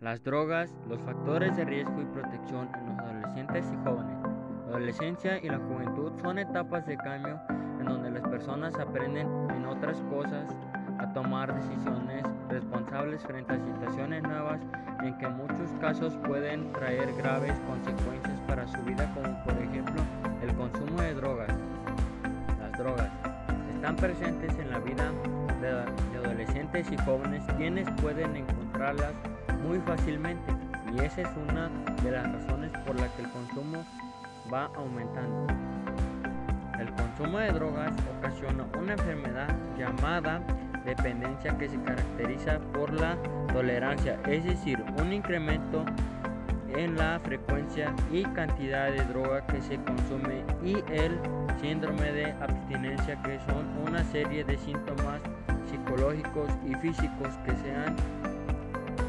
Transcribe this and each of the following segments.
Las drogas, los factores de riesgo y protección en los adolescentes y jóvenes. La adolescencia y la juventud son etapas de cambio en donde las personas aprenden, en otras cosas, a tomar decisiones responsables frente a situaciones nuevas en que en muchos casos pueden traer graves consecuencias para su vida, como por ejemplo el consumo de drogas. Las drogas están presentes en la vida de adolescentes y jóvenes quienes pueden encontrarlas muy fácilmente y esa es una de las razones por las que el consumo va aumentando. El consumo de drogas ocasiona una enfermedad llamada dependencia que se caracteriza por la tolerancia, es decir, un incremento en la frecuencia y cantidad de droga que se consume y el síndrome de abstinencia que son una serie de síntomas psicológicos y físicos que sean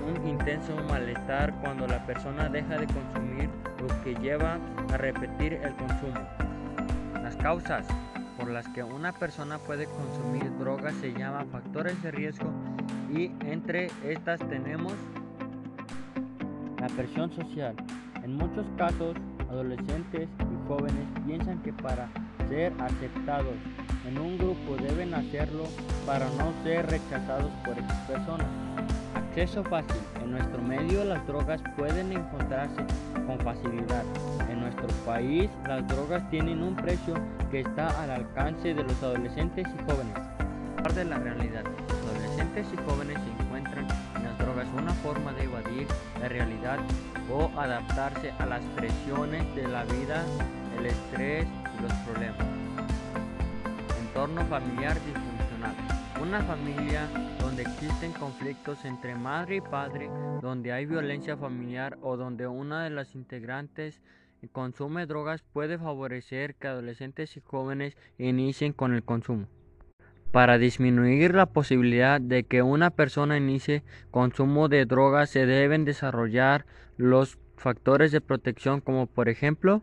un intenso malestar cuando la persona deja de consumir lo que lleva a repetir el consumo. Las causas por las que una persona puede consumir drogas se llaman factores de riesgo y entre estas tenemos la presión social. En muchos casos, adolescentes y jóvenes piensan que para ser aceptados en un grupo deben hacerlo para no ser rechazados por esas personas. Acceso fácil. En nuestro medio las drogas pueden encontrarse con facilidad. En nuestro país las drogas tienen un precio que está al alcance de los adolescentes y jóvenes. Parte de la realidad. Los adolescentes y jóvenes encuentran en las drogas una forma de evadir la realidad o adaptarse a las presiones de la vida, el estrés y los problemas. Entorno familiar disfuncional. Una familia donde existen conflictos entre madre y padre, donde hay violencia familiar o donde una de las integrantes consume drogas puede favorecer que adolescentes y jóvenes inicien con el consumo. Para disminuir la posibilidad de que una persona inicie consumo de drogas se deben desarrollar los factores de protección como por ejemplo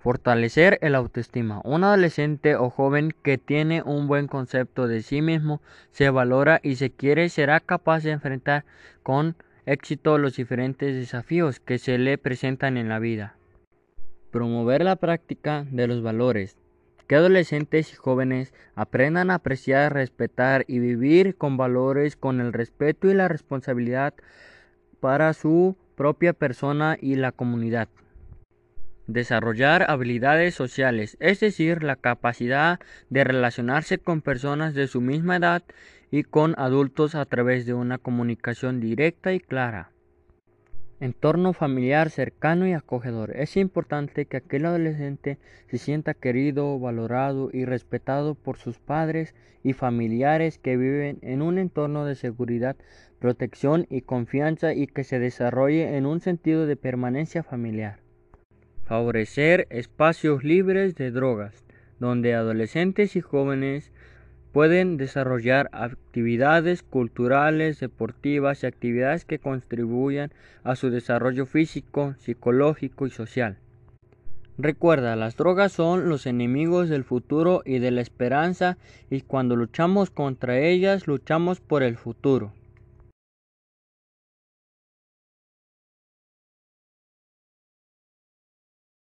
Fortalecer el autoestima. Un adolescente o joven que tiene un buen concepto de sí mismo, se valora y se quiere será capaz de enfrentar con éxito los diferentes desafíos que se le presentan en la vida. Promover la práctica de los valores. Que adolescentes y jóvenes aprendan a apreciar, respetar y vivir con valores con el respeto y la responsabilidad para su propia persona y la comunidad. Desarrollar habilidades sociales, es decir, la capacidad de relacionarse con personas de su misma edad y con adultos a través de una comunicación directa y clara. Entorno familiar cercano y acogedor. Es importante que aquel adolescente se sienta querido, valorado y respetado por sus padres y familiares que viven en un entorno de seguridad, protección y confianza y que se desarrolle en un sentido de permanencia familiar. Favorecer espacios libres de drogas, donde adolescentes y jóvenes pueden desarrollar actividades culturales, deportivas y actividades que contribuyan a su desarrollo físico, psicológico y social. Recuerda, las drogas son los enemigos del futuro y de la esperanza y cuando luchamos contra ellas luchamos por el futuro.